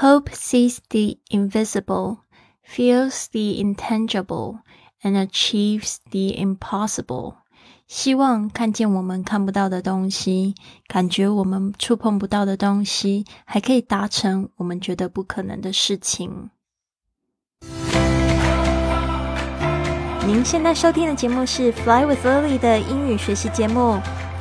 Hope sees the invisible, feels the intangible, and achieves the impossible. 希望看见我们看不到的东西，感觉我们触碰不到的东西，还可以达成我们觉得不可能的事情。您现在收听的节目是《Fly with Lily》的英语学习节目，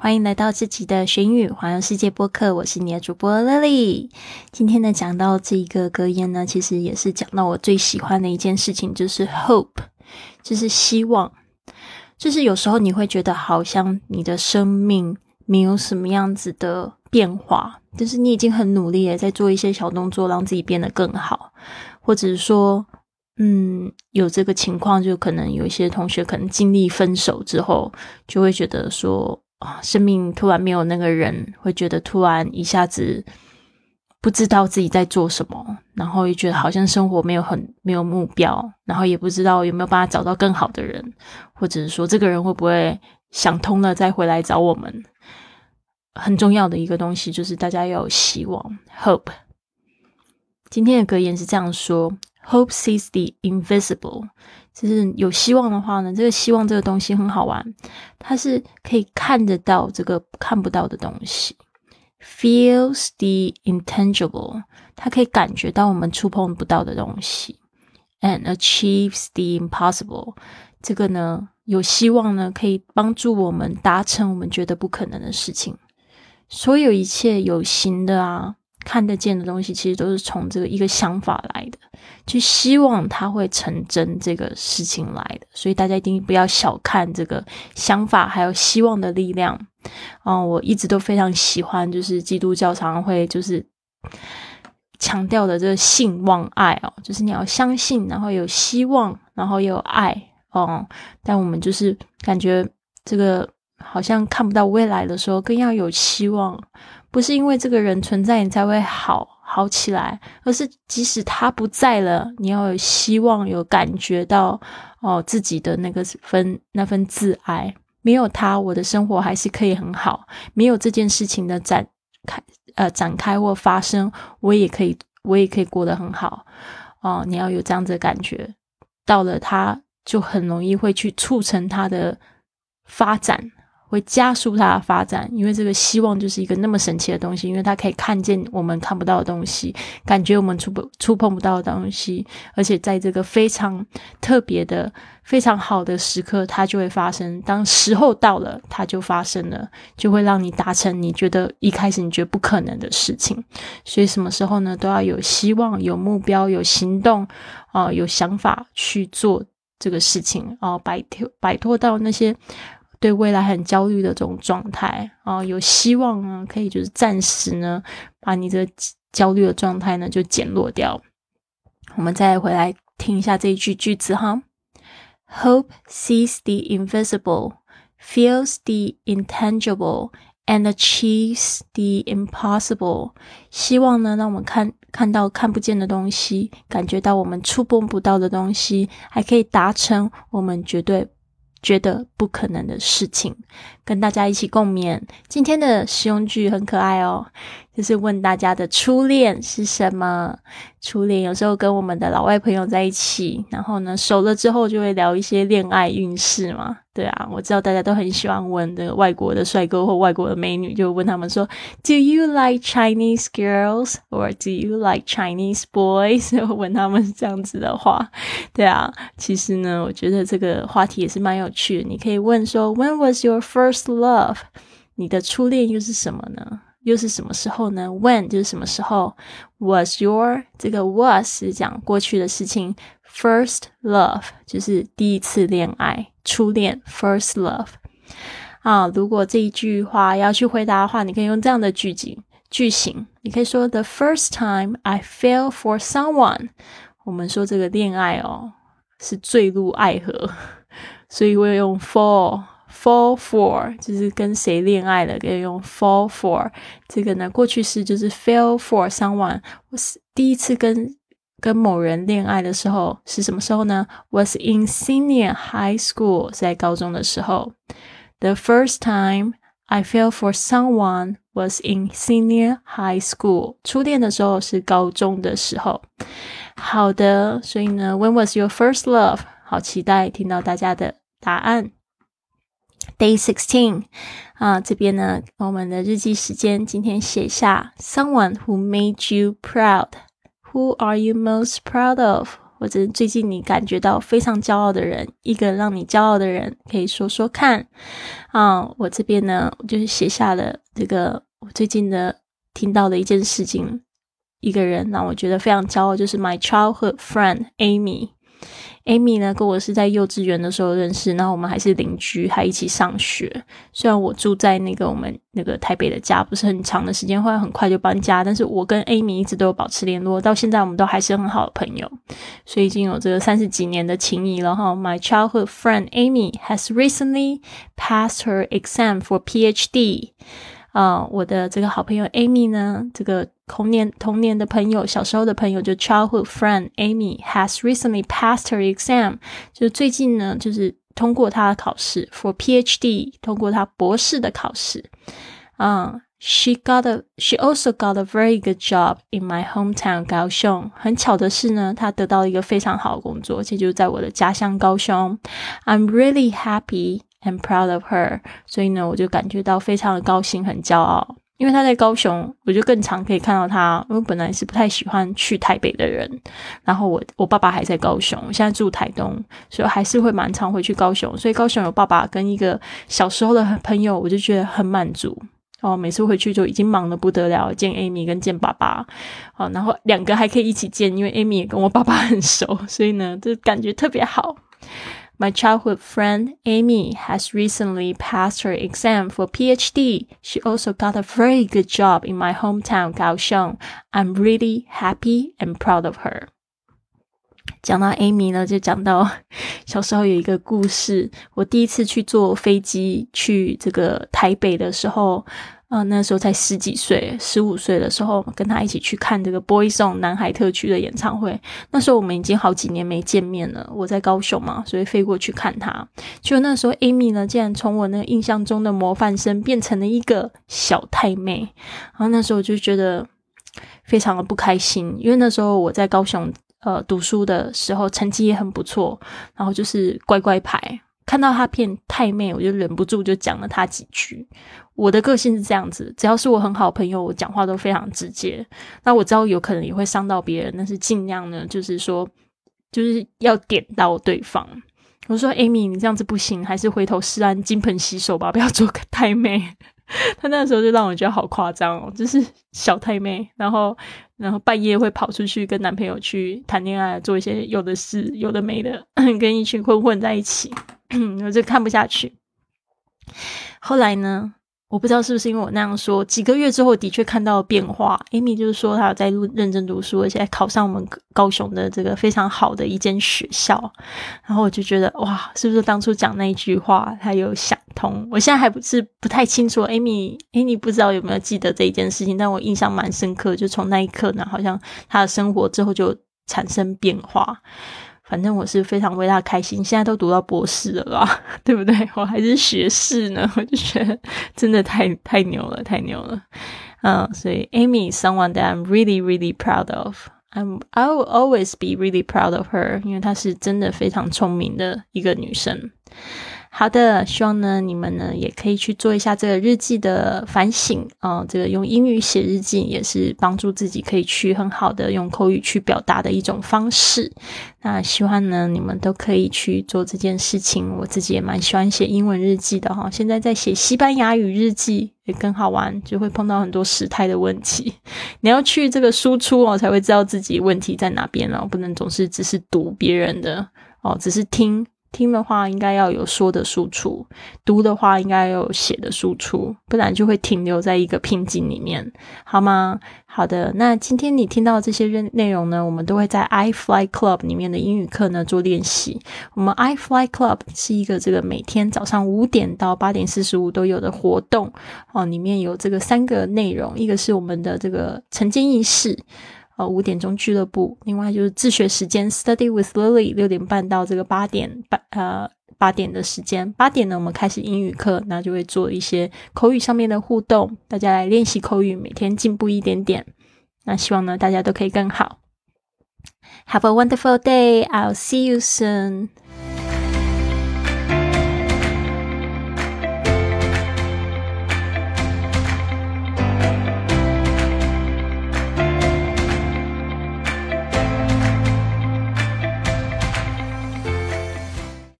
欢迎来到自己的学英语环游世界播客，我是你的主播 Lily。今天呢，讲到这一个格言呢，其实也是讲到我最喜欢的一件事情，就是 hope，就是希望。就是有时候你会觉得好像你的生命没有什么样子的变化，就是你已经很努力了在做一些小动作，让自己变得更好，或者是说，嗯，有这个情况，就可能有一些同学可能经历分手之后，就会觉得说。啊，生命突然没有那个人，会觉得突然一下子不知道自己在做什么，然后也觉得好像生活没有很没有目标，然后也不知道有没有办法找到更好的人，或者是说这个人会不会想通了再回来找我们。很重要的一个东西就是大家要有希望，hope。今天的格言是这样说：Hope sees the invisible。就是有希望的话呢，这个希望这个东西很好玩，它是可以看得到这个看不到的东西，feels the intangible，它可以感觉到我们触碰不到的东西，and achieves the impossible，这个呢有希望呢可以帮助我们达成我们觉得不可能的事情，所有一切有形的啊。看得见的东西，其实都是从这个一个想法来的，就希望它会成真这个事情来的。所以大家一定不要小看这个想法还有希望的力量。嗯，我一直都非常喜欢，就是基督教常常会就是强调的这个信望爱哦，就是你要相信，然后有希望，然后有爱哦。但我们就是感觉这个好像看不到未来的时候，更要有希望。不是因为这个人存在你才会好好起来，而是即使他不在了，你要有希望，有感觉到哦自己的那个分那份自爱。没有他，我的生活还是可以很好。没有这件事情的展开呃展开或发生，我也可以我也可以过得很好哦。你要有这样子的感觉，到了他就很容易会去促成他的发展。会加速它的发展，因为这个希望就是一个那么神奇的东西，因为它可以看见我们看不到的东西，感觉我们触不触碰不到的东西，而且在这个非常特别的、非常好的时刻，它就会发生。当时候到了，它就发生了，就会让你达成你觉得一开始你觉得不可能的事情。所以什么时候呢，都要有希望、有目标、有行动啊，有想法去做这个事情啊，摆脱摆脱到那些。对未来很焦虑的这种状态啊，有希望呢，可以就是暂时呢，把你这焦虑的状态呢就减弱掉。我们再回来听一下这一句句子哈：Hope sees the invisible, feels the intangible, and achieves the impossible。希望呢，让我们看看到看不见的东西，感觉到我们触碰不到的东西，还可以达成我们绝对。觉得不可能的事情，跟大家一起共勉。今天的实用句很可爱哦，就是问大家的初恋是什么？初恋有时候跟我们的老外朋友在一起，然后呢熟了之后就会聊一些恋爱运势嘛。对啊，我知道大家都很喜欢问的外国的帅哥或外国的美女，就问他们说：“Do you like Chinese girls or do you like Chinese boys？” 问他们这样子的话，对啊，其实呢，我觉得这个话题也是蛮有趣的。你可以问说：“When was your first love？” 你的初恋又是什么呢？又是什么时候呢？When 就是什么时候？Was your 这个 was 是讲过去的事情，first love 就是第一次恋爱。初恋，first love，啊，如果这一句话要去回答的话，你可以用这样的句型句型，你可以说 The first time I fell for someone，我们说这个恋爱哦是坠入爱河，所以我用 fall fall for，就是跟谁恋爱了，可以用 fall for。这个呢，过去式就是 fell for someone。我是第一次跟跟某人恋爱的时候是什么时候呢？Was in senior high school，在高中的时候。The first time I fell for someone was in senior high school。初恋的时候是高中的时候。好的，所以呢，When was your first love？好期待听到大家的答案。 Day sixteen，啊，这边呢，我们的日记时间，今天写下 someone who made you proud。Who are you most proud of？或者最近你感觉到非常骄傲的人，一个让你骄傲的人，可以说说看。啊，我这边呢，我就是写下了这个我最近的听到的一件事情，一个人让我觉得非常骄傲，就是 my childhood friend Amy。Amy 呢，跟我是在幼稚园的时候认识，然后我们还是邻居，还一起上学。虽然我住在那个我们那个台北的家，不是很长的时间，后来很快就搬家，但是我跟 Amy 一直都有保持联络，到现在我们都还是很好的朋友，所以已经有这个三十几年的情谊了哈。My childhood friend Amy has recently passed her exam for PhD。啊，我的这个好朋友 Amy 呢，这个童年童年的朋友，小时候的朋友，就 childhood friend Amy has recently passed her exam，就最近呢，就是通过她的考试 for PhD，通过她博士的考试。嗯，she got a，she also got a very good job in my hometown 高雄。很巧的是呢，她得到一个非常好的工作，这就是在我的家乡高雄。I'm really happy。 And proud of her，所以呢，我就感觉到非常的高兴，很骄傲。因为他在高雄，我就更常可以看到他。因为本来是不太喜欢去台北的人，然后我我爸爸还在高雄，现在住台东，所以还是会蛮常回去高雄。所以高雄有爸爸跟一个小时候的朋友，我就觉得很满足。哦，每次回去就已经忙得不得了，见 Amy 跟见爸爸，哦，然后两个还可以一起见，因为 Amy 也跟我爸爸很熟，所以呢，就感觉特别好。My childhood friend Amy has recently passed her exam for PhD. She also got a very good job in my hometown, Kaohsiung. I'm really happy and proud of her. 讲到 Amy 呢，就讲到小时候有一个故事。我第一次去坐飞机去这个台北的时候， 呃，那时候才十几岁，十五岁的时候，跟他一起去看这个 Boyzone 南海特区的演唱会。那时候我们已经好几年没见面了。我在高雄嘛，所以飞过去看他。就那时候，Amy 呢，竟然从我那个印象中的模范生变成了一个小太妹。然后那时候我就觉得非常的不开心，因为那时候我在高雄呃读书的时候，成绩也很不错，然后就是乖乖牌。看到他骗太妹，我就忍不住就讲了他几句。我的个性是这样子，只要是我很好朋友，我讲话都非常直接。那我知道有可能也会伤到别人，但是尽量呢，就是说，就是要点到对方。我说：“Amy，你这样子不行，还是回头是岸，金盆洗手吧，不要做个太妹。”他那时候就让我觉得好夸张哦，就是小太妹，然后然后半夜会跑出去跟男朋友去谈恋爱，做一些有的事有的没的，跟一群混混在一起。我就看不下去。后来呢，我不知道是不是因为我那样说，几个月之后的确看到了变化。Amy 就是说她有在认真读书，而且还考上我们高雄的这个非常好的一间学校。然后我就觉得哇，是不是当初讲那一句话，他有想通？我现在还不是不太清楚。Amy，Amy 不知道有没有记得这一件事情，但我印象蛮深刻。就从那一刻呢，好像他的生活之后就产生变化。反正我是非常为他开心，现在都读到博士了啦，对不对？我还是学士呢，我就觉得真的太太牛了，太牛了。嗯，所以 Amy someone that I'm really really proud of. I'm I will always be really proud of her，因为她是真的非常聪明的一个女生。好的，希望呢你们呢也可以去做一下这个日记的反省啊，这个用英语写日记也是帮助自己可以去很好的用口语去表达的一种方式。那希望呢你们都可以去做这件事情。我自己也蛮喜欢写英文日记的哈，现在在写西班牙语日记也更好玩，就会碰到很多时态的问题。你要去这个输出哦，才会知道自己问题在哪边了，不能总是只是读别人的哦，只是听。听的话应该要有说的输出，读的话应该有写的输出，不然就会停留在一个瓶颈里面，好吗？好的，那今天你听到这些内内容呢，我们都会在 i Fly Club 里面的英语课呢做练习。我们 i Fly Club 是一个这个每天早上五点到八点四十五都有的活动哦，里面有这个三个内容，一个是我们的这个晨间仪式。呃，五点钟俱乐部，另外就是自学时间，Study with Lily，六点半到这个八点半，呃，八点的时间，八点呢，我们开始英语课，那就会做一些口语上面的互动，大家来练习口语，每天进步一点点。那希望呢，大家都可以更好。Have a wonderful day. I'll see you soon.